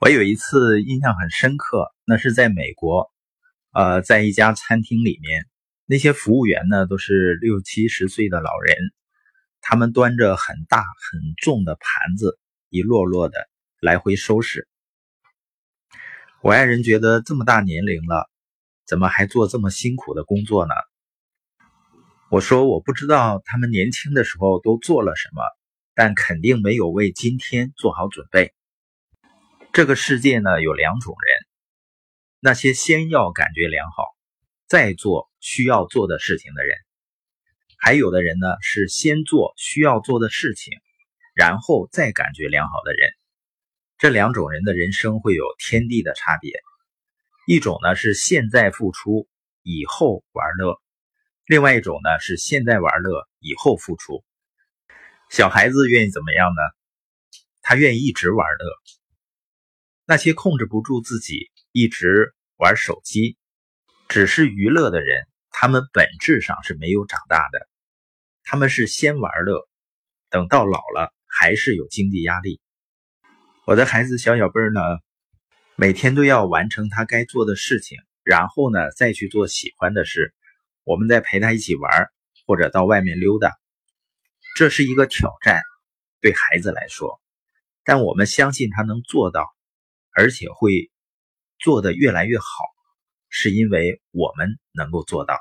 我有一次印象很深刻，那是在美国，呃，在一家餐厅里面，那些服务员呢都是六七十岁的老人，他们端着很大很重的盘子，一摞摞的来回收拾。我爱人觉得这么大年龄了，怎么还做这么辛苦的工作呢？我说我不知道他们年轻的时候都做了什么，但肯定没有为今天做好准备。这个世界呢有两种人，那些先要感觉良好，再做需要做的事情的人；还有的人呢是先做需要做的事情，然后再感觉良好的人。这两种人的人生会有天地的差别。一种呢是现在付出，以后玩乐；另外一种呢是现在玩乐，以后付出。小孩子愿意怎么样呢？他愿意一直玩乐。那些控制不住自己一直玩手机，只是娱乐的人，他们本质上是没有长大的。他们是先玩乐，等到老了还是有经济压力。我的孩子小小辈呢，每天都要完成他该做的事情，然后呢再去做喜欢的事。我们再陪他一起玩，或者到外面溜达，这是一个挑战，对孩子来说。但我们相信他能做到。而且会做得越来越好，是因为我们能够做到。